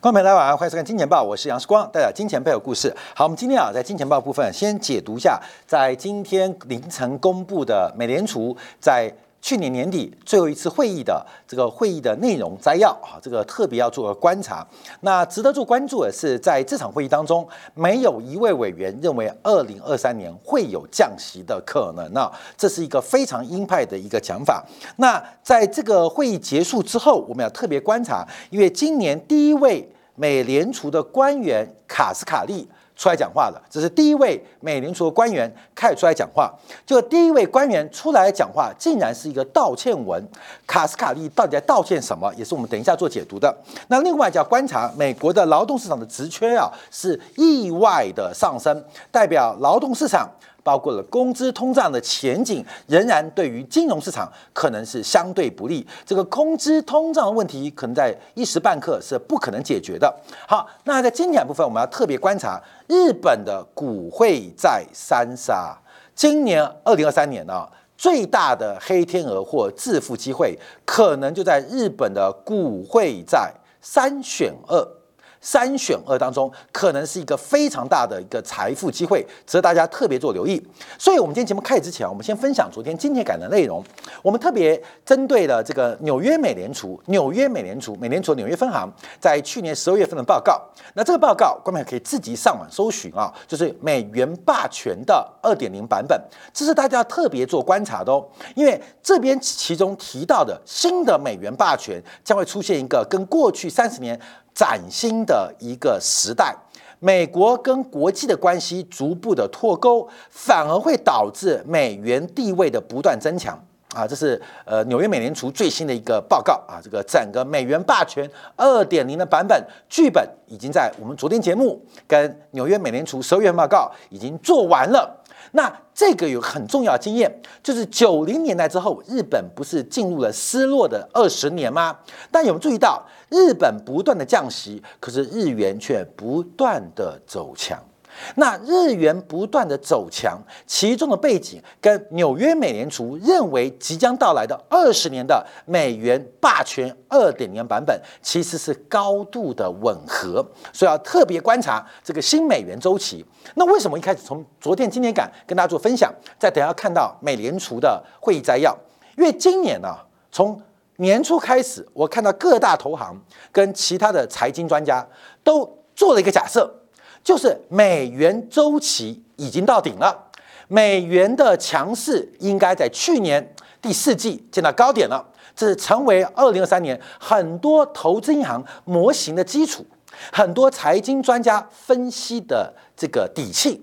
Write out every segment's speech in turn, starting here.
观众朋友大家晚上好，欢迎收看《金钱报》，我是杨世光，带来金钱背后故事。好，我们今天啊，在金钱报部分先解读一下，在今天凌晨公布的美联储在去年年底最后一次会议的这个会议的内容摘要啊，这个特别要做个观察。那值得做关注的是，在这场会议当中，没有一位委员认为二零二三年会有降息的可能啊，这是一个非常鹰派的一个讲法。那在这个会议结束之后，我们要特别观察，因为今年第一位。美联储的官员卡斯卡利出来讲话了，这是第一位美联储的官员开始出来讲话。就第一位官员出来讲话，竟然是一个道歉文。卡斯卡利到底在道歉什么？也是我们等一下做解读的。那另外就要观察美国的劳动市场的职缺啊，是意外的上升，代表劳动市场。包括了工资通胀的前景，仍然对于金融市场可能是相对不利。这个工资通胀的问题，可能在一时半刻是不可能解决的。好，那在今天部分，我们要特别观察日本的股汇在三杀。今年二零二三年呢，最大的黑天鹅或致富机会，可能就在日本的股汇在三选二。三选二当中，可能是一个非常大的一个财富机会，值得大家特别做留意。所以，我们今天节目开始之前，我们先分享昨天今天改的内容。我们特别针对了这个纽约美联储、纽约美联储、美联储纽约分行在去年十二月份的报告。那这个报告，观众可以自己上网搜寻啊，就是美元霸权的二点零版本。这是大家特别做观察的哦，因为这边其中提到的新的美元霸权将会出现一个跟过去三十年。崭新的一个时代，美国跟国际的关系逐步的脱钩，反而会导致美元地位的不断增强啊！这是呃纽约美联储最新的一个报告啊，这个整个美元霸权二点零的版本剧本已经在我们昨天节目跟纽约美联储十二月报告已经做完了。那这个有很重要经验，就是九零年代之后，日本不是进入了失落的二十年吗？但有没有注意到，日本不断的降息，可是日元却不断的走强。那日元不断的走强，其中的背景跟纽约美联储认为即将到来的二十年的美元霸权二点零版本其实是高度的吻合，所以要特别观察这个新美元周期。那为什么一开始从昨天、今天感跟大家做分享？再等下看到美联储的会议摘要，因为今年呢，从年初开始，我看到各大投行跟其他的财经专家都做了一个假设。就是美元周期已经到顶了，美元的强势应该在去年第四季见到高点了，这是成为二零二三年很多投资银行模型的基础，很多财经专家分析的这个底气。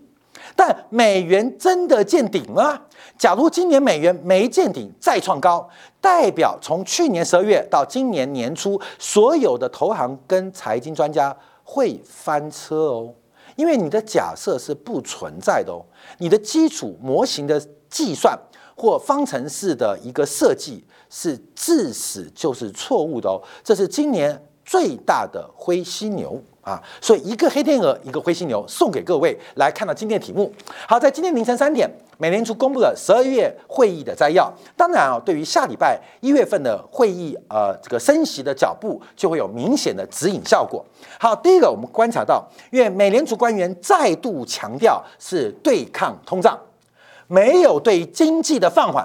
但美元真的见顶吗？假如今年美元没见顶再创高，代表从去年十二月到今年年初，所有的投行跟财经专家会翻车哦。因为你的假设是不存在的哦，你的基础模型的计算或方程式的一个设计是自始就是错误的哦，这是今年最大的灰犀牛。啊，所以一个黑天鹅，一个灰犀牛，送给各位来看到今天的题目。好，在今天凌晨三点，美联储公布了十二月会议的摘要。当然啊，对于下礼拜一月份的会议，呃，这个升息的脚步就会有明显的指引效果。好，第一个我们观察到，因为美联储官员再度强调是对抗通胀，没有对经济的放缓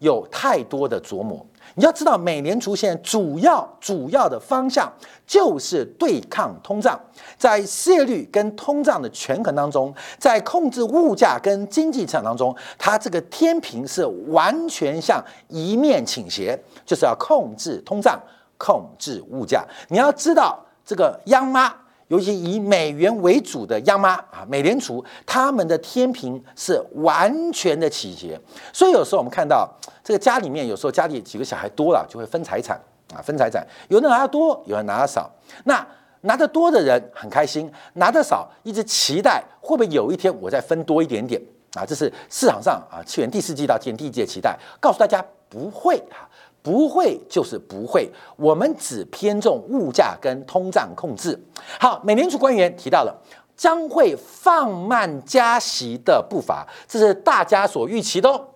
有太多的琢磨。你要知道，美联储现在主要主要的方向就是对抗通胀，在失业率跟通胀的权衡当中，在控制物价跟经济成长当中，它这个天平是完全向一面倾斜，就是要控制通胀、控制物价。你要知道，这个央妈。尤其以美元为主的央妈啊，美联储他们的天平是完全的倾斜，所以有时候我们看到这个家里面，有时候家里几个小孩多了，就会分财产啊，分财产，有人拿得多，有人拿得少。那拿得多的人很开心，拿得少一直期待会不会有一天我再分多一点点啊？这是市场上啊，去年第四季到今年第一季的期待，告诉大家不会啊。不会就是不会，我们只偏重物价跟通胀控制。好，美联储官员提到了将会放慢加息的步伐，这是大家所预期的。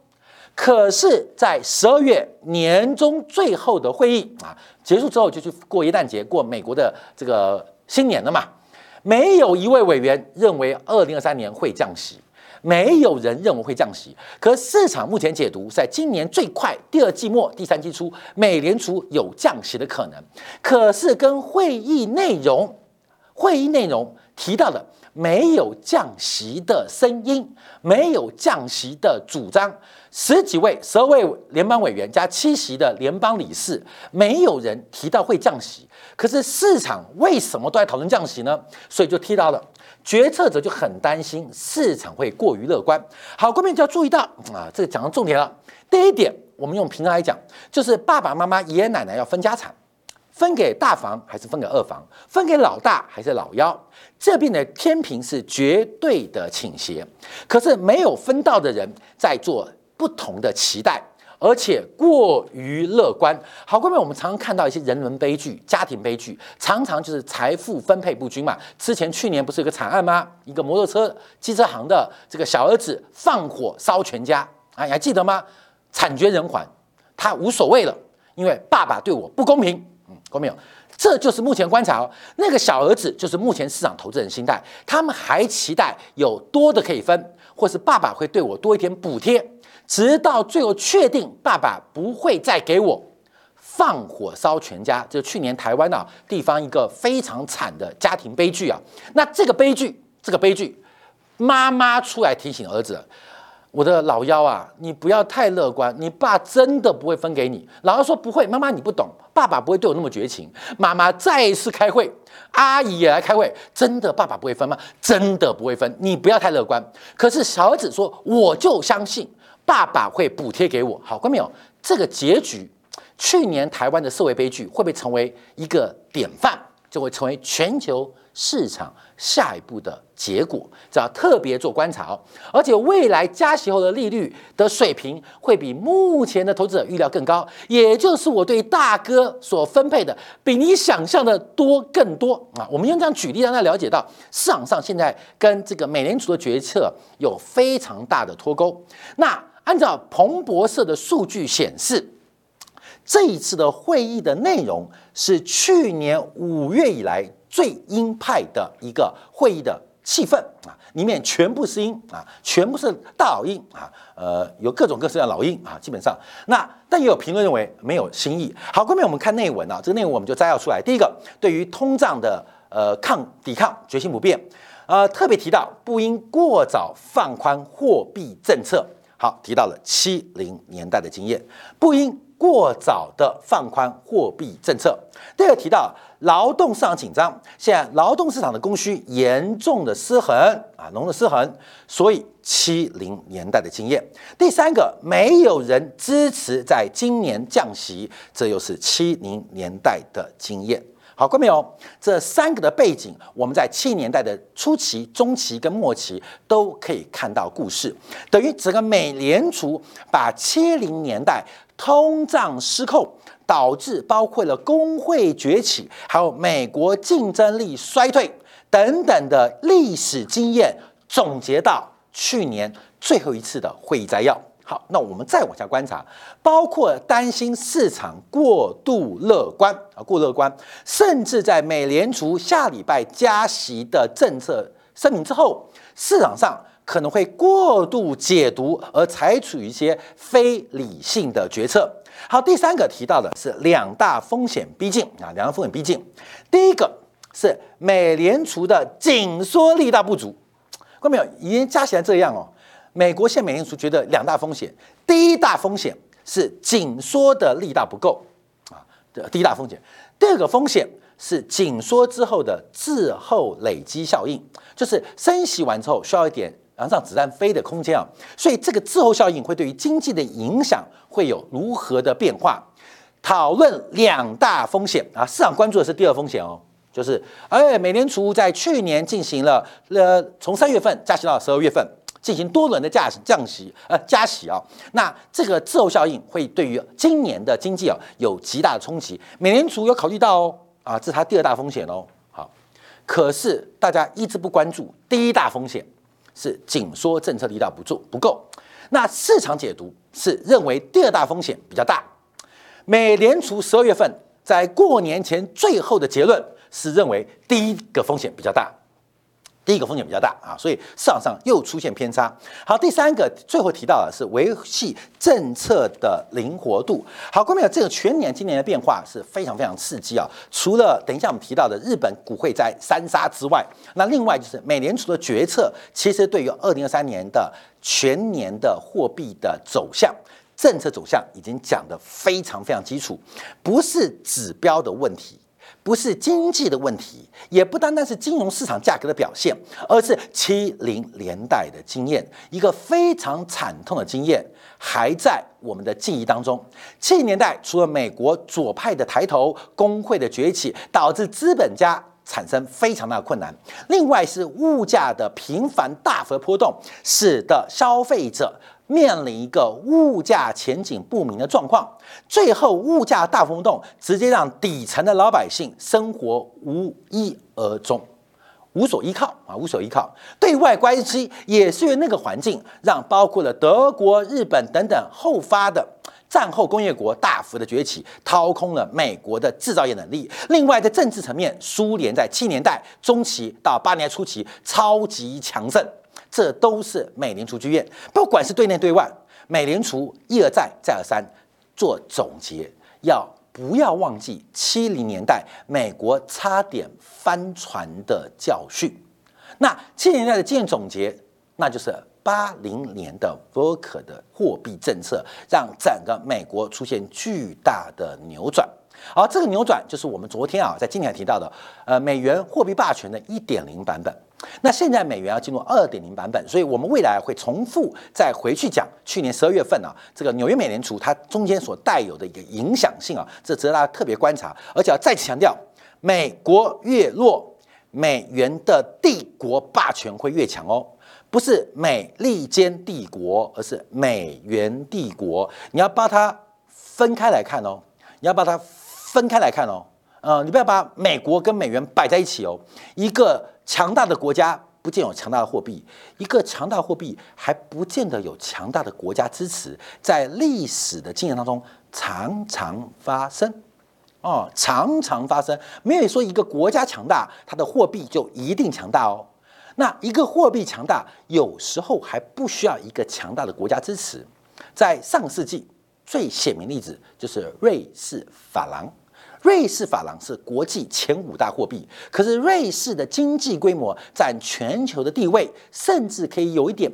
可是，在十二月年中最后的会议啊结束之后，就去过耶诞节，过美国的这个新年了嘛。没有一位委员认为二零二三年会降息，没有人认为会降息。可市场目前解读，在今年最快第二季末、第三季初，美联储有降息的可能。可是跟会议内容，会议内容提到的。没有降息的声音，没有降息的主张，十几位、十二位联邦委员加七席的联邦理事，没有人提到会降息。可是市场为什么都在讨论降息呢？所以就提到了决策者就很担心市场会过于乐观。好，观众就要注意到啊，这个讲到重点了。第一点，我们用平常来讲，就是爸爸妈妈、爷爷奶奶要分家产。分给大房还是分给二房？分给老大还是老幺？这边的天平是绝对的倾斜，可是没有分到的人在做不同的期待，而且过于乐观。好，各位，我们常常看到一些人伦悲剧、家庭悲剧，常常就是财富分配不均嘛。之前去年不是有个惨案吗？一个摩托车机车行的这个小儿子放火烧全家，啊，你还记得吗？惨绝人寰，他无所谓了，因为爸爸对我不公平。过没有？这就是目前观察哦。那个小儿子就是目前市场投资人心态，他们还期待有多的可以分，或是爸爸会对我多一点补贴，直到最后确定爸爸不会再给我放火烧全家。就去年台湾啊地方一个非常惨的家庭悲剧啊。那这个悲剧，这个悲剧，妈妈出来提醒儿子。我的老幺啊，你不要太乐观，你爸真的不会分给你。老幺说不会，妈妈你不懂，爸爸不会对我那么绝情。妈妈再一次开会，阿姨也来开会，真的爸爸不会分吗？真的不会分，你不要太乐观。可是小儿子说，我就相信爸爸会补贴给我。好，看没有？这个结局，去年台湾的社会悲剧会不会成为一个典范？就会成为全球市场下一步的结果，这要特别做观察哦。而且未来加息后的利率的水平会比目前的投资者预料更高，也就是我对大哥所分配的比你想象的多更多啊。我们用这样举例让大家了解到，市场上现在跟这个美联储的决策有非常大的脱钩。那按照彭博社的数据显示。这一次的会议的内容是去年五月以来最鹰派的一个会议的气氛啊，里面全部是鹰啊，全部是大老鹰啊，呃，有各种各式的老鹰啊，基本上那但也有评论认为没有新意。好，后面我们看内文啊，这个内文我们就摘要出来。第一个，对于通胀的呃抗抵抗决心不变，呃，特别提到不应过早放宽货币政策。好，提到了七零年代的经验，不应。过早的放宽货币政策。第二个提到劳动市场紧张，现在劳动市场的供需严重的失衡啊，浓的失衡，所以七零年代的经验。第三个，没有人支持在今年降息，这又是七零年代的经验。好，各位没有？这三个的背景，我们在七年代的初期、中期跟末期都可以看到故事，等于整个美联储把七零年代。通胀失控，导致包括了工会崛起，还有美国竞争力衰退等等的历史经验，总结到去年最后一次的会议摘要。好，那我们再往下观察，包括担心市场过度乐观啊，过乐观，甚至在美联储下礼拜加息的政策声明之后，市场上。可能会过度解读而采取一些非理性的决策。好，第三个提到的是两大风险逼近啊，两大风险逼近。第一个是美联储的紧缩力道不足，看到没有？已经加起来这样哦。美国现美联储觉得两大风险，第一大风险是紧缩的力道不够啊，这第一大风险。第二个风险是紧缩之后的滞后累积效应，就是升息完之后需要一点。然后让子弹飞的空间啊，所以这个滞后效应会对于经济的影响会有如何的变化？讨论两大风险啊，市场关注的是第二风险哦，就是哎，美联储在去年进行了呃，从三月份加息到十二月份，进行多轮的降降息呃加息啊，那这个滞后效应会对于今年的经济啊有极大的冲击。美联储有考虑到哦啊，这是它第二大风险哦。好，可是大家一直不关注第一大风险。是紧缩政策力道不足不够，那市场解读是认为第二大风险比较大。美联储十二月份在过年前最后的结论是认为第一个风险比较大。第一个风险比较大啊，所以市场上又出现偏差。好，第三个最后提到的是维系政策的灵活度。好，关键这个全年今年的变化是非常非常刺激啊。除了等一下我们提到的日本股会在三杀之外，那另外就是美联储的决策，其实对于二零二三年的全年的货币的走向、政策走向已经讲得非常非常基础，不是指标的问题。不是经济的问题，也不单单是金融市场价格的表现，而是七零年代的经验，一个非常惨痛的经验还在我们的记忆当中。七零年代除了美国左派的抬头、工会的崛起，导致资本家产生非常大的困难；另外是物价的频繁大幅波动，使得消费者。面临一个物价前景不明的状况，最后物价大波动，直接让底层的老百姓生活无依而终，无所依靠啊，无所依靠。对外关系也是因为那个环境，让包括了德国、日本等等后发的战后工业国大幅的崛起，掏空了美国的制造业能力。另外，在政治层面，苏联在七年代中期到八年初期超级强盛。这都是美联储剧院，不管是对内对外，美联储一而再再而三做总结，要不要忘记七零年代美国差点翻船的教训？那七零年代的经验总结，那就是八零年的 v o k e r 的货币政策，让整个美国出现巨大的扭转。而这个扭转就是我们昨天啊在今天提到的，呃，美元货币霸权的一点零版本。那现在美元要进入二点零版本，所以我们未来会重复再回去讲去年十二月份啊，这个纽约美联储它中间所带有的一个影响性啊，这值得大家特别观察。而且要再次强调，美国越弱，美元的帝国霸权会越强哦，不是美利坚帝国，而是美元帝国。你要把它分开来看哦，你要把它分开来看哦，呃，你不要把美国跟美元摆在一起哦，一个。强大的国家不见有强大的货币，一个强大的货币还不见得有强大的国家支持，在历史的经验当中常常发生，哦，常常发生。没有说一个国家强大，它的货币就一定强大哦。那一个货币强大，有时候还不需要一个强大的国家支持。在上世纪最显明的例子就是瑞士法郎。瑞士法郎是国际前五大货币，可是瑞士的经济规模占全球的地位，甚至可以有一点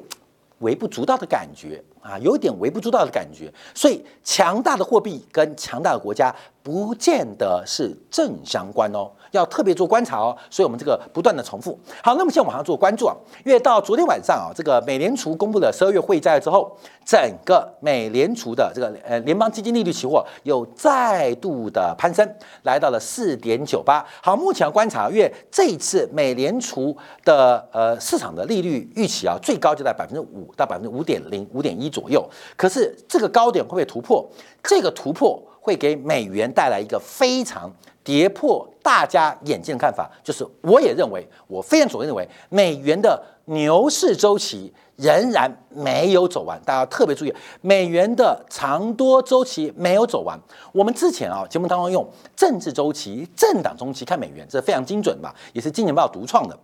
微不足道的感觉。啊，有点微不足道的感觉。所以，强大的货币跟强大的国家不见得是正相关哦。要特别做观察哦，所以我们这个不断的重复。好，那么现在往上做关注啊，因为到昨天晚上啊，这个美联储公布了十二月会债之后，整个美联储的这个呃联邦基金利率期货又再度的攀升，来到了四点九八。好，目前观察，因为这一次美联储的呃市场的利率预期啊，最高就在百分之五到百分之五点零五点一左右。可是这个高点会不会突破？这个突破会给美元带来一个非常。跌破大家眼镜的看法，就是我也认为，我非常主认为，美元的牛市周期仍然没有走完。大家特别注意，美元的长多周期没有走完。我们之前啊节目当中用政治周期、政党周期看美元，这非常精准吧，也是《金钱报》独创的。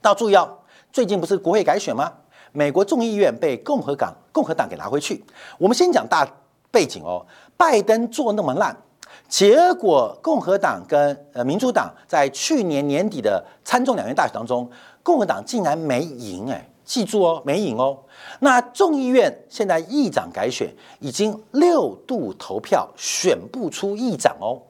大家注意哦，最近不是国会改选吗？美国众议院被共和党共和党给拿回去。我们先讲大背景哦，拜登做那么烂。结果，共和党跟呃民主党在去年年底的参众两院大选当中，共和党竟然没赢哎，记住哦，没赢哦。那众议院现在议长改选，已经六度投票选不出议长哦。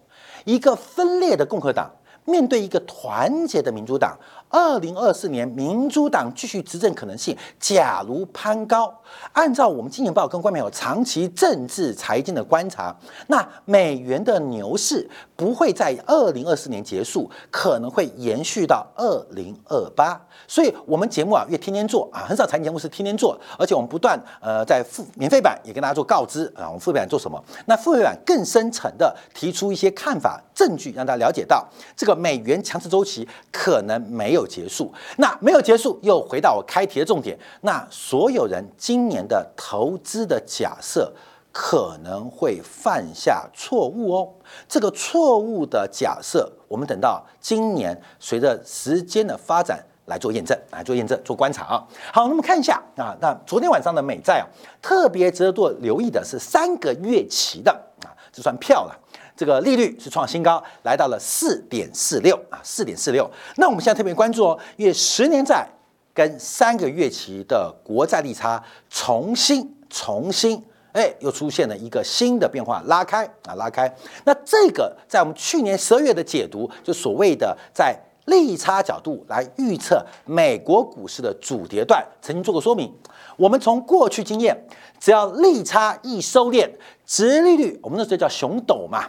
一个分裂的共和党面对一个团结的民主党。二零二四年，民主党继续执政可能性，假如攀高，按照我们金钱报跟官媒有长期政治财经的观察，那美元的牛市不会在二零二四年结束，可能会延续到二零二八。所以，我们节目啊，越天天做啊，很少财经节目是天天做，而且我们不断呃在付免费版也跟大家做告知啊，我们付费版做什么？那付费版更深层的提出一些看法、证据，让大家了解到这个美元强势周期可能没有。有结束。那没有结束，又回到我开题的重点。那所有人今年的投资的假设可能会犯下错误哦。这个错误的假设，我们等到今年随着时间的发展来做验证，来做验证、做观察啊。好，那么看一下啊，那昨天晚上的美债啊，特别值得做留意的是三个月期的啊，这算票了。这个利率是创新高，来到了四点四六啊，四点四六。那我们现在特别关注哦，因为十年债跟三个月期的国债利差重新重新哎，又出现了一个新的变化，拉开啊，拉开。那这个在我们去年十二月的解读，就所谓的在利差角度来预测美国股市的主跌段，曾经做过说明。我们从过去经验，只要利差一收敛，直利率我们那时候叫熊斗嘛。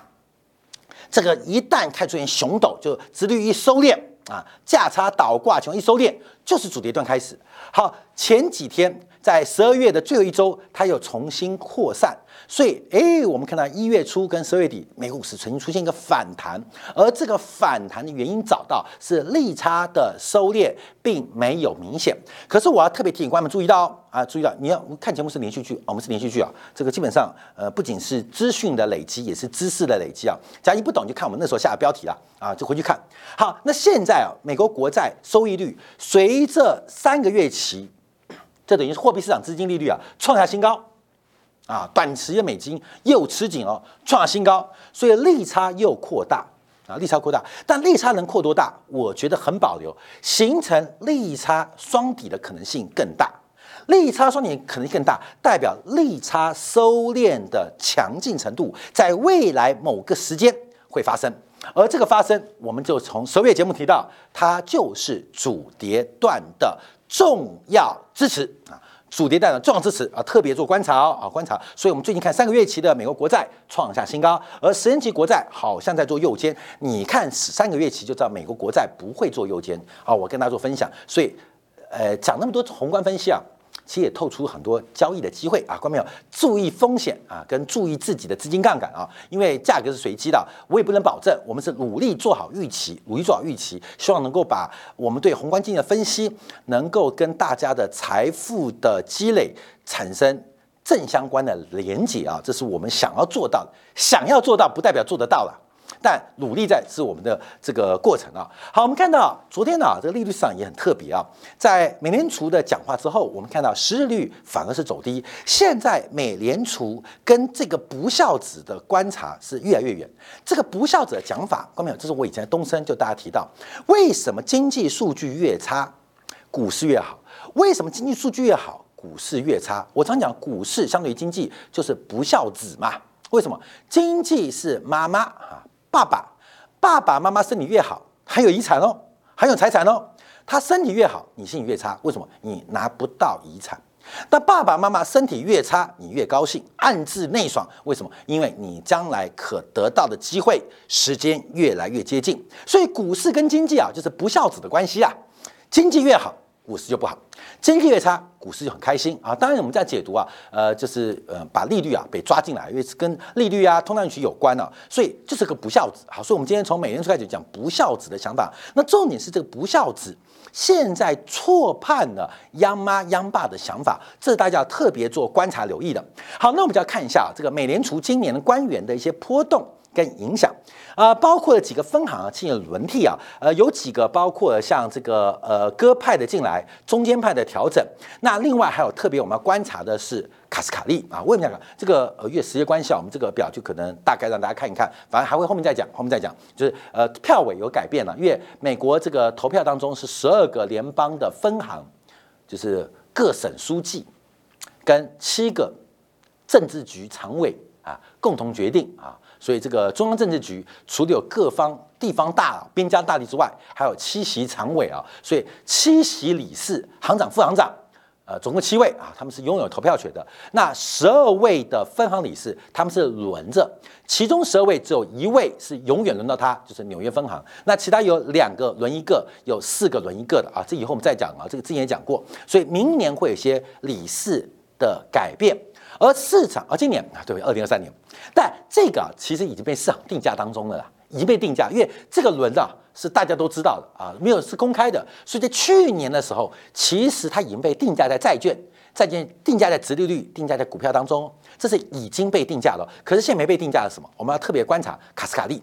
这个一旦开出现熊斗，就直率一收敛啊，价差倒挂情况一收敛，就是主跌段开始。好，前几天在十二月的最后一周，它又重新扩散。所以，哎，我们看到一月初跟十月底，美股市曾经出现一个反弹，而这个反弹的原因找到是利差的收敛，并没有明显。可是我要特别提醒观众注意到啊，注意到你要看节目是连续剧，我们是连续剧啊，这个基本上呃不仅是资讯的累积，也是知识的累积啊。假如你不懂，就看我们那时候下的标题了啊，就回去看。好，那现在啊，美国国债收益率随着三个月期，这等于是货币市场资金利率啊创下新高。啊，短期的美金又吃紧哦，创新高，所以利差又扩大啊，利差扩大，但利差能扩多大？我觉得很保留，形成利差双底的可能性更大，利差双底可能性更大，代表利差收敛的强劲程度在未来某个时间会发生，而这个发生，我们就从首页节目提到，它就是主跌段的重要支持啊。主跌带的重要支持啊，特别做观察啊，观察。所以，我们最近看三个月期的美国国债创下新高，而十年期国债好像在做右肩。你看三个月期就知道美国国债不会做右肩啊。我跟大家做分享，所以，呃，讲那么多宏观分析啊。其实也透出很多交易的机会啊，观众朋友注意风险啊，跟注意自己的资金杠杆啊，因为价格是随机的，我也不能保证。我们是努力做好预期，努力做好预期，希望能够把我们对宏观经济的分析，能够跟大家的财富的积累产生正相关的连接啊，这是我们想要做到的，想要做到不代表做得到了。但努力在是我们的这个过程啊。好，我们看到昨天呢，这个利率市场也很特别啊。在美联储的讲话之后，我们看到实日率反而是走低。现在美联储跟这个不孝子的观察是越来越远。这个不孝子的讲法，观众朋友，这是我以前东升就大家提到，为什么经济数据越差，股市越好？为什么经济数据越好，股市越差？我常讲，股市相对于经济就是不孝子嘛。为什么？经济是妈妈啊。爸爸、爸爸妈妈身体越好，还有遗产哦，还有财产哦。他身体越好，你心情越差。为什么？你拿不到遗产。那爸爸妈妈身体越差，你越高兴，暗自内爽。为什么？因为你将来可得到的机会时间越来越接近。所以股市跟经济啊，就是不孝子的关系啊。经济越好。股市就不好，经济越差，股市就很开心啊。当然，我们在解读啊，呃，就是呃，把利率啊被抓进来，因为是跟利率啊、通胀预期有关啊，所以就是个不孝子。好，所以我们今天从美联储开始讲不孝子的想法。那重点是这个不孝子现在错判了央妈央爸的想法，这是大家要特别做观察留意的。好，那我们就要看一下这个美联储今年的官员的一些波动。跟影响啊，包括了几个分行啊进行轮替啊，呃，有几个包括像这个呃鸽派的进来，中间派的调整。那另外还有特别我们要观察的是卡斯卡利啊，为什么讲这个呃月时间关系啊？我们这个表就可能大概让大家看一看，反正还会后面再讲，后面再讲，就是呃票委有改变了，因为美国这个投票当中是十二个联邦的分行，就是各省书记跟七个政治局常委啊共同决定啊。所以这个中央政治局除了有各方地方大边疆大吏之外，还有七席常委啊，所以七席理事、行长、副行长，呃，总共七位啊，他们是拥有投票权的。那十二位的分行理事，他们是轮着，其中十二位只有一位是永远轮到他，就是纽约分行。那其他有两个轮一个，有四个轮一个的啊，这以后我们再讲啊，这个之前也讲过。所以明年会有些理事的改变。而市场，而今年啊，对，二零二三年，但这个其实已经被市场定价当中了啦，已经被定价，因为这个轮啊是大家都知道的啊，没有是公开的，所以在去年的时候，其实它已经被定价在债券、债券定价在殖利率、定价在股票当中，这是已经被定价了。可是现在没被定价的什么？我们要特别观察卡斯卡利。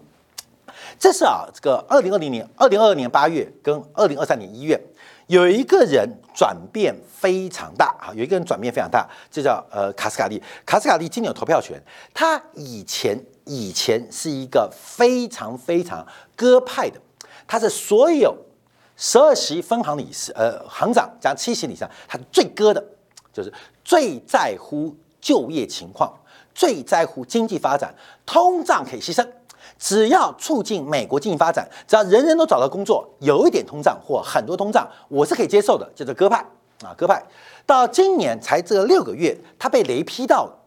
这是啊，这个二零二零年、二零二二年八月跟二零二三年一月，有一个人转变非常大啊，有一个人转变非常大，这叫呃卡斯卡利。卡斯卡利今年有投票权，他以前以前是一个非常非常鸽派的，他是所有十二席分行理事呃行长加七席以上，他最鸽的，就是最在乎就业情况，最在乎经济发展，通胀可以牺牲。只要促进美国经济发展，只要人人都找到工作，有一点通胀或很多通胀，我是可以接受的，叫做鸽派啊，鸽派。到今年才这六个月，他被雷劈到了，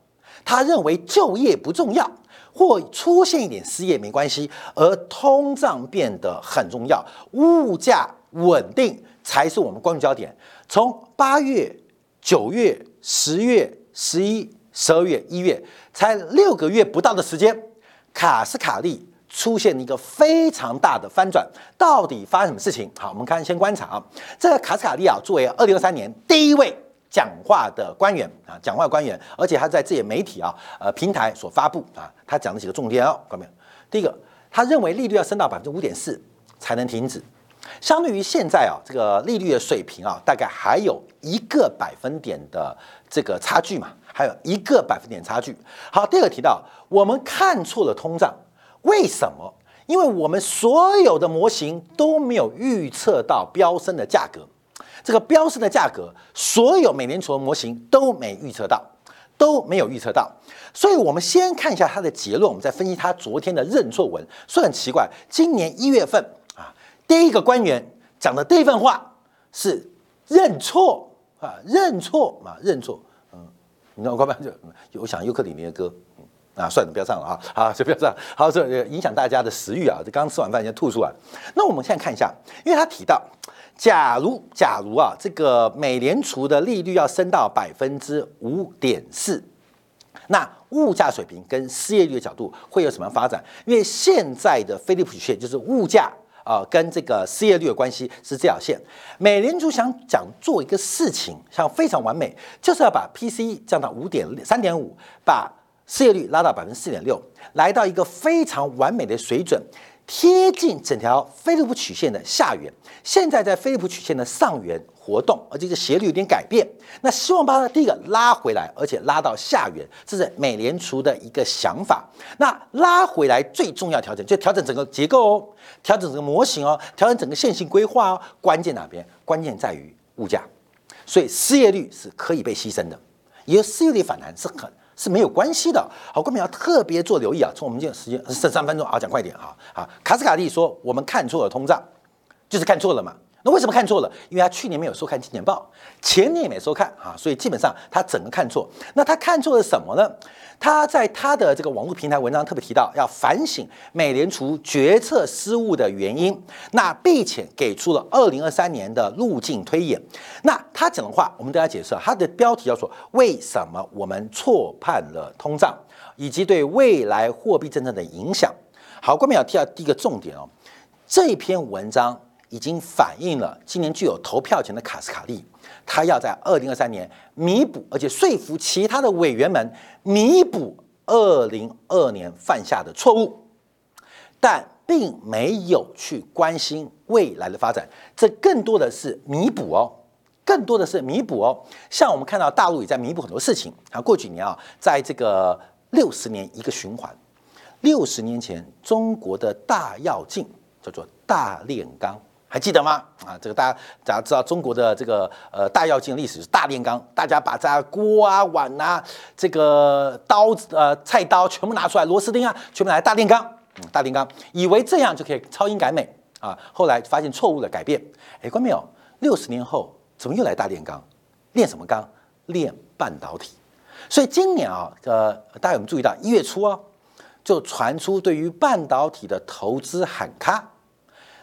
他认为就业不重要，或出现一点失业没关系，而通胀变得很重要，物价稳定才是我们关注焦点。从八月、九月、十月、十一、十二月、一月，才六个月不到的时间。卡斯卡利出现一个非常大的翻转，到底发生什么事情？好，我们看，先观察啊。这个卡斯卡利啊，作为二零二三年第一位讲话的官员啊，讲话官员，而且他在自己的媒体啊，呃，平台所发布啊，他讲了几个重点哦，各位？第一个，他认为利率要升到百分之五点四才能停止，相对于现在啊，这个利率的水平啊，大概还有一个百分点的这个差距嘛。还有一个百分点差距。好，第二个提到，我们看错了通胀，为什么？因为我们所有的模型都没有预测到飙升的价格。这个飙升的价格，所有美联储的模型都没预测到，都没有预测到。所以，我们先看一下他的结论，我们再分析他昨天的认错文。说很奇怪，今年一月份啊，第一个官员讲的第一份话是认错啊，认错啊，认错。你看，我刚刚就我想尤克里里的歌，啊，算了，不要唱了啊，好，就不要唱，好，这影响大家的食欲啊，这刚吃完饭先吐出来。那我们现在看一下，因为他提到，假如假如啊，这个美联储的利率要升到百分之五点四，那物价水平跟失业率的角度会有什么发展？因为现在的菲利普曲线就是物价。啊，跟这个失业率的关系是这条线。美联储想讲做一个事情，像非常完美，就是要把 PCE 降到五点三点五，把失业率拉到百分之四点六，来到一个非常完美的水准。贴近整条菲利普曲线的下缘，现在在菲利普曲线的上缘活动，而这个斜率有点改变。那希望把它第一个拉回来，而且拉到下缘，这是美联储的一个想法。那拉回来最重要调整，就调整整个结构哦，调整整个模型哦，调整整个线性规划哦。关键哪边？关键在于物价，所以失业率是可以被牺牲的，因为失业率反弹是很。是没有关系的。好，观众要特别做留意啊！从我们这个时间剩三分钟啊，讲快点啊！好，卡斯卡利说我们看错了通胀，就是看错了嘛。那为什么看错了？因为他去年没有收看金钱报，前年也没收看啊，所以基本上他整个看错。那他看错了什么呢？他在他的这个网络平台文章特别提到，要反省美联储决策失误的原因，那并且给出了二零二三年的路径推演。那他讲的话，我们大家解释他的标题叫做“为什么我们错判了通胀，以及对未来货币政策的影响”。好，关面要提到第一个重点哦，这篇文章已经反映了今年具有投票权的卡斯卡利。他要在二零二三年弥补，而且说服其他的委员们弥补二零二年犯下的错误，但并没有去关心未来的发展。这更多的是弥补哦，更多的是弥补哦。像我们看到大陆也在弥补很多事情啊。过几年啊，在这个六十年一个循环，六十年前中国的大跃进叫做大炼钢。还记得吗？啊，这个大家大家知道中国的这个呃大跃进历史是大炼钢，大家把这锅啊碗啊这个刀子呃菜刀全部拿出来，螺丝钉啊全部拿来大炼钢，嗯，大炼钢，以为这样就可以超英赶美啊，后来发现错误的改变。哎，关没有？六十年后怎么又来大炼钢？炼什么钢？炼半导体。所以今年啊，呃，大家有没有注意到一月初啊，就传出对于半导体的投资喊卡。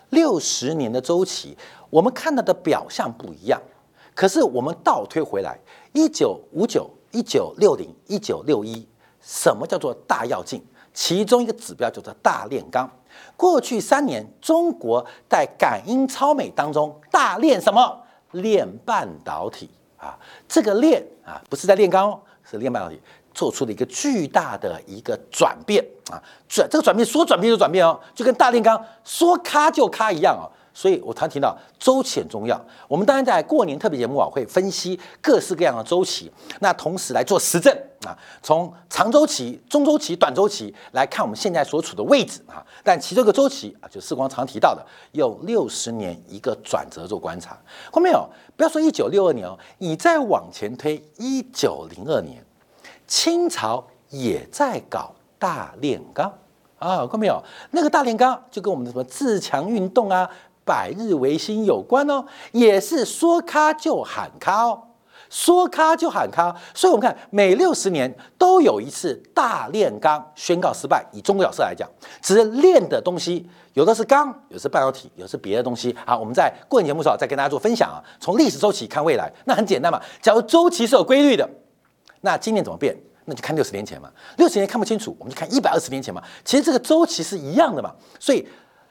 六十年的周期，我们看到的表象不一样。可是我们倒推回来，一九五九、一九六零、一九六一，什么叫做大跃进？其中一个指标叫做大炼钢。过去三年，中国在感应超美当中大炼什么？炼半导体啊！这个炼啊，不是在炼钢哦，是炼半导体，做出了一个巨大的一个转变啊！转这个转变说转变就转变哦，就跟大炼钢说咔就咔一样哦。所以我常提到周期很重要。我们当然在过年特别节目啊，会分析各式各样的周期，那同时来做实证啊，从长周期、中周期、短周期来看我们现在所处的位置啊。但其中一个周期啊，就世光常提到的，用六十年一个转折做观察。后面有不要说一九六二年哦，你再往前推一九零二年，清朝也在搞大炼钢啊，看到没有？那个大炼钢就跟我们的什么自强运动啊。百日维新有关哦，也是说咔就喊咔哦，说咔就喊咔，所以我们看每六十年都有一次大炼钢宣告失败。以中国角色来讲，只是炼的东西有的是钢，有的是半导体，有的是别的东西。好，我们在过年节目时候再跟大家做分享啊。从历史周期看未来，那很简单嘛。假如周期是有规律的，那今年怎么变？那就看六十年前嘛。六十年看不清楚，我们就看一百二十年前嘛。其实这个周期是一样的嘛，所以。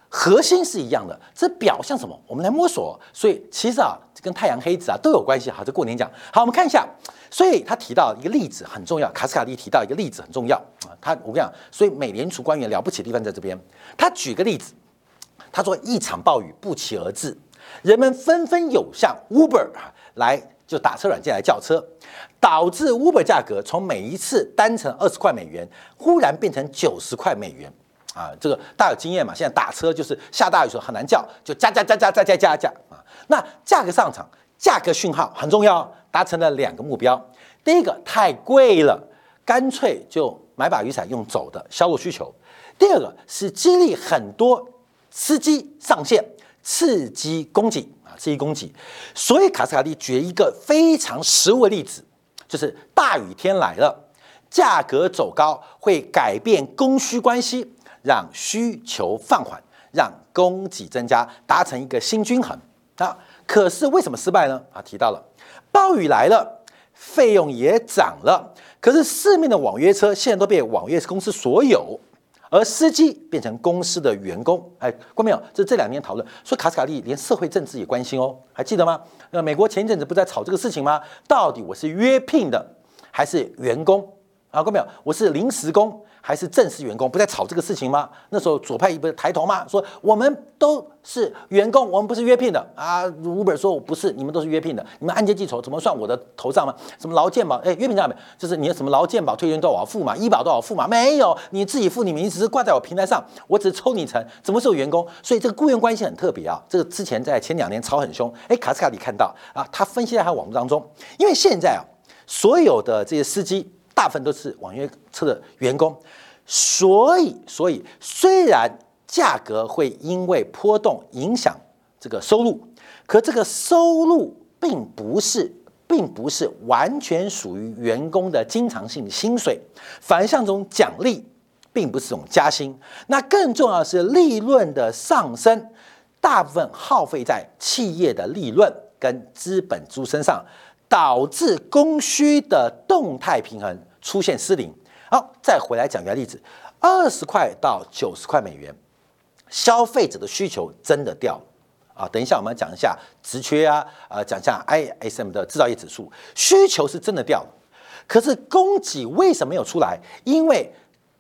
核心是一样的，这表象什么？我们来摸索。所以其实啊，跟太阳黑子啊都有关系。好，这过年讲。好，我们看一下。所以他提到一个例子很重要，卡斯卡利提到一个例子很重要啊。他我跟你讲，所以美联储官员了不起的地方在这边。他举个例子，他说一场暴雨不期而至，人们纷纷涌向 Uber 来就打车软件来叫车，导致 Uber 价格从每一次单程二十块美元，忽然变成九十块美元。啊，这个大有经验嘛。现在打车就是下大雨时候很难叫，就加加加加加加加加啊。那价格上涨，价格讯号很重要，达成了两个目标。第一个太贵了，干脆就买把雨伞用走的，销售需求。第二个是激励很多司机上线，刺激供给啊，刺激供给。所以卡斯卡蒂举一个非常实物的例子，就是大雨天来了，价格走高会改变供需关系。让需求放缓，让供给增加，达成一个新均衡啊！可是为什么失败呢？啊，提到了暴雨来了，费用也涨了，可是市面的网约车现在都被网约公司所有，而司机变成公司的员工。哎，关没有？这这两年讨论说卡斯卡利连社会政治也关心哦，还记得吗？那美国前一阵子不在吵这个事情吗？到底我是约聘的还是员工？啊，关没有？我是临时工。还是正式员工不在吵这个事情吗？那时候左派不是抬头吗？说我们都是员工，我们不是约聘的啊。五本说我不是，你们都是约聘的，你们按揭计酬怎么算我的头上吗？什么劳健保？哎，约聘上面就是你的什么劳健保、退休金都要付嘛，医保都要付嘛？没有，你自己付，你名只是挂在我平台上，我只是抽你成，怎么是有员工？所以这个雇佣关系很特别啊。这个之前在前两年吵很凶，哎，卡斯卡里看到啊，他分析在他网络当中，因为现在啊，所有的这些司机。大部分都是网约车的员工，所以所以虽然价格会因为波动影响这个收入，可这个收入并不是并不是完全属于员工的经常性薪水，反而像这种奖励，并不是这种加薪。那更重要的是利润的上升，大部分耗费在企业的利润跟资本租身上。导致供需的动态平衡出现失灵。好，再回来讲一个例子：二十块到九十块美元，消费者的需求真的掉了啊！等一下我们讲一下职缺啊，呃，讲一下 ISM 的制造业指数，需求是真的掉了。可是供给为什么没有出来？因为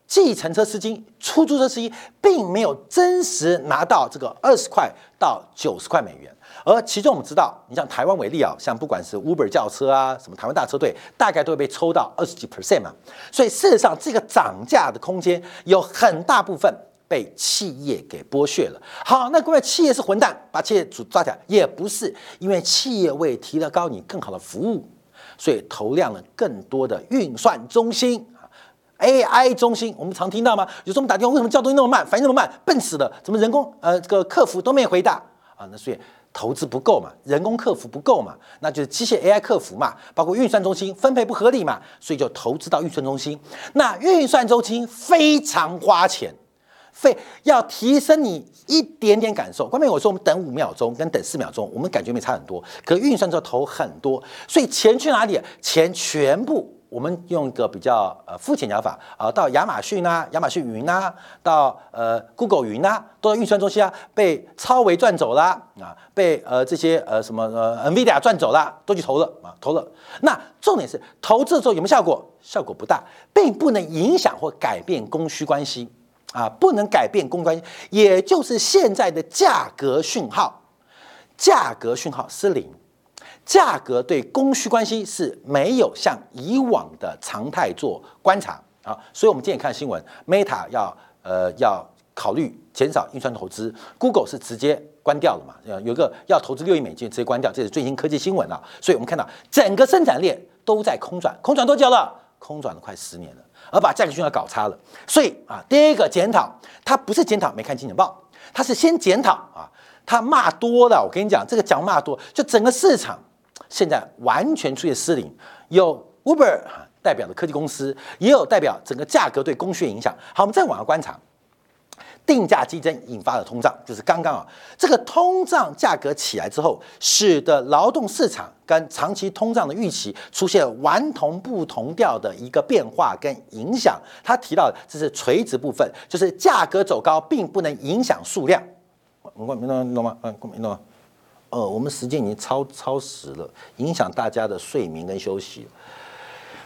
计程车司机、出租车司机并没有真实拿到这个二十块到九十块美元。而其中我们知道，你像台湾为例啊，像不管是 Uber 轿车啊，什么台湾大车队，大概都会被抽到二十几 percent 嘛。所以事实上，这个涨价的空间有很大部分被企业给剥削了。好，那各位企业是混蛋，把企业主抓起来也不是，因为企业为提了高你更好的服务，所以投量了更多的运算中心，AI 中心。我们常听到吗？有时候我们打电话，为什么叫东西那么慢，反应那么慢，笨死了？怎么人工呃这个客服都没回答啊？那所以。投资不够嘛，人工客服不够嘛，那就是机械 AI 客服嘛，包括运算中心分配不合理嘛，所以就投资到运算中心。那运算中心非常花钱，费要提升你一点点感受。关键我说我们等五秒钟跟等四秒钟，我们感觉没差很多，可运算之后投很多，所以钱去哪里？钱全部我们用一个比较呃肤浅讲法啊，到亚马逊啊、亚马逊云啊，到呃 Google 云啊，都在运算中心啊，被超维赚走啦啊，被呃这些呃什么呃 Nvidia 赚走啦，都去投了啊，投了。那重点是投资之后有没有效果？效果不大，并不能影响或改变供需关系啊，不能改变供关系，也就是现在的价格讯号，价格讯号是零。价格对供需关系是没有像以往的常态做观察啊，所以我们今天看新闻，Meta 要呃要考虑减少运算投资，Google 是直接关掉了嘛？呃，有个要投资六亿美金直接关掉，这是最新科技新闻啊。所以我们看到整个生产链都在空转，空转多久了？空转了快十年了，而把价格讯号搞差了。所以啊，第一个检讨，它不是检讨没看金钱报，它是先检讨啊，他骂多了。我跟你讲，这个讲骂多，就整个市场。现在完全出现失灵，有 Uber 代表的科技公司，也有代表整个价格对供需影响。好，我们再往下观察，定价激增引发的通胀，就是刚刚啊，这个通胀价格起来之后，使得劳动市场跟长期通胀的预期出现完同不同调的一个变化跟影响。他提到这是垂直部分，就是价格走高并不能影响数量。我明懂懂吗？嗯，你懂吗？呃，我们时间已经超超时了，影响大家的睡眠跟休息。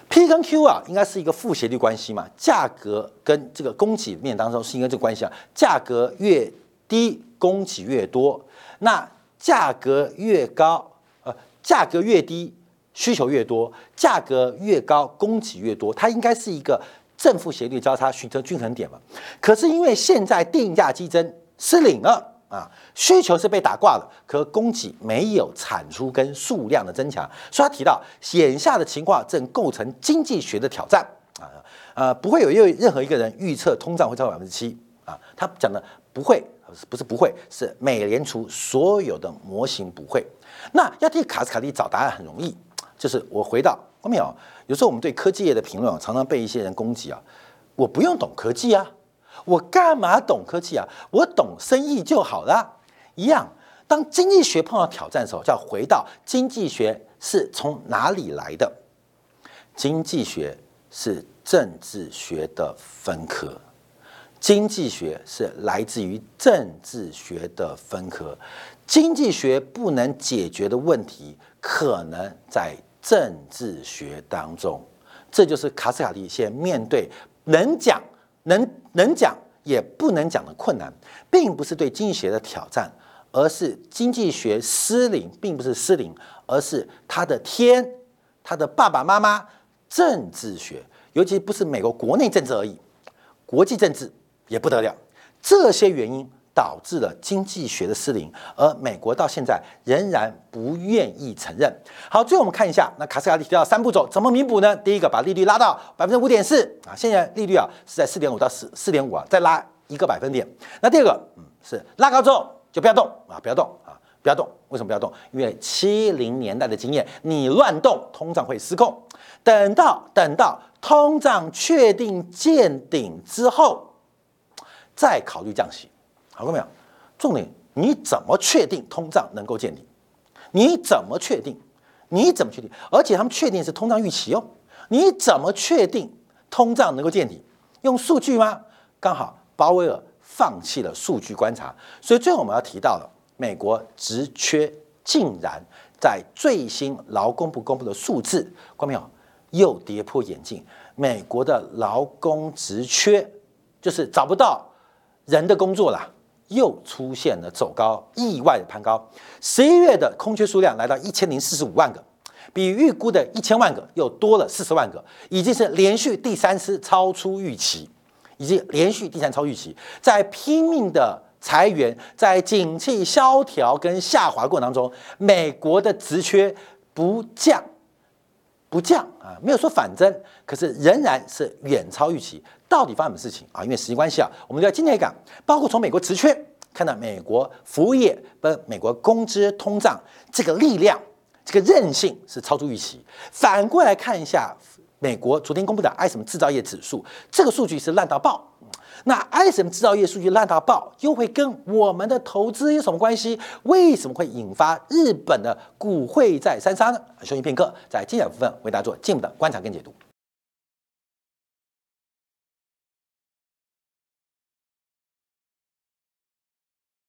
P 跟 Q 啊，应该是一个负斜率关系嘛，价格跟这个供给面当中是应该这个关系啊，价格越低，供给越多，那价格越高，呃，价格越低，需求越多，价格越高，供给越多，它应该是一个正负斜率交叉形成均衡点嘛。可是因为现在定价激增失灵了。啊，需求是被打挂了，可供给没有产出跟数量的增强，所以他提到眼下的情况正构成经济学的挑战啊，呃，不会有任任何一个人预测通胀会超过百分之七啊，他讲的不会，不是不会，是美联储所有的模型不会。那要替卡斯卡利找答案很容易，就是我回到后面啊，有时候我们对科技业的评论常常被一些人攻击啊，我不用懂科技啊。我干嘛懂科技啊？我懂生意就好了。一样，当经济学碰到挑战的时候，就要回到经济学是从哪里来的？经济学是政治学的分科，经济学是来自于政治学的分科。经济学不能解决的问题，可能在政治学当中。这就是卡斯卡利先面对能讲。能能讲也不能讲的困难，并不是对经济学的挑战，而是经济学失灵，并不是失灵，而是他的天，他的爸爸妈妈政治学，尤其不是美国国内政治而已，国际政治也不得了，这些原因。导致了经济学的失灵，而美国到现在仍然不愿意承认。好，最后我们看一下，那卡斯卡利提到三步走怎么弥补呢？第一个，把利率拉到百分之五点四啊，现在利率啊是在四点五到四四点五啊，再拉一个百分点。那第二个，嗯，是拉高之后就不要动啊，不要动啊，不要动。为什么不要动？因为七零年代的经验，你乱动，通胀会失控。等到等到通胀确定见顶之后，再考虑降息。好过没有？重点，你怎么确定通胀能够见底？你怎么确定？你怎么确定？而且他们确定是通胀预期哦。你怎么确定通胀能够见底？用数据吗？刚好鲍威尔放弃了数据观察，所以最后我们要提到了美国职缺竟然在最新劳工部公布的数字，看没有？又跌破眼镜。美国的劳工职缺就是找不到人的工作了。又出现了走高，意外的攀高。十一月的空缺数量来到一千零四十五万个，比预估的一千万个又多了四十万个，已经是连续第三次超出预期，已经连续第三超预期。在拼命的裁员，在景气萧条跟下滑过程当中，美国的职缺不降不降啊，没有说反增，可是仍然是远超预期。到底发生什么事情啊？因为时间关系啊，我们就要今天讲，包括从美国职缺看到美国服务业跟美国工资通胀这个力量，这个韧性是超出预期。反过来看一下美国昨天公布的爱什么制造业指数，这个数据是烂到爆。那爱神制造业数据烂到爆，又会跟我们的投资有什么关系？为什么会引发日本的股会在三杀呢？休息片刻，在精彩部分为大家做进一步的观察跟解读。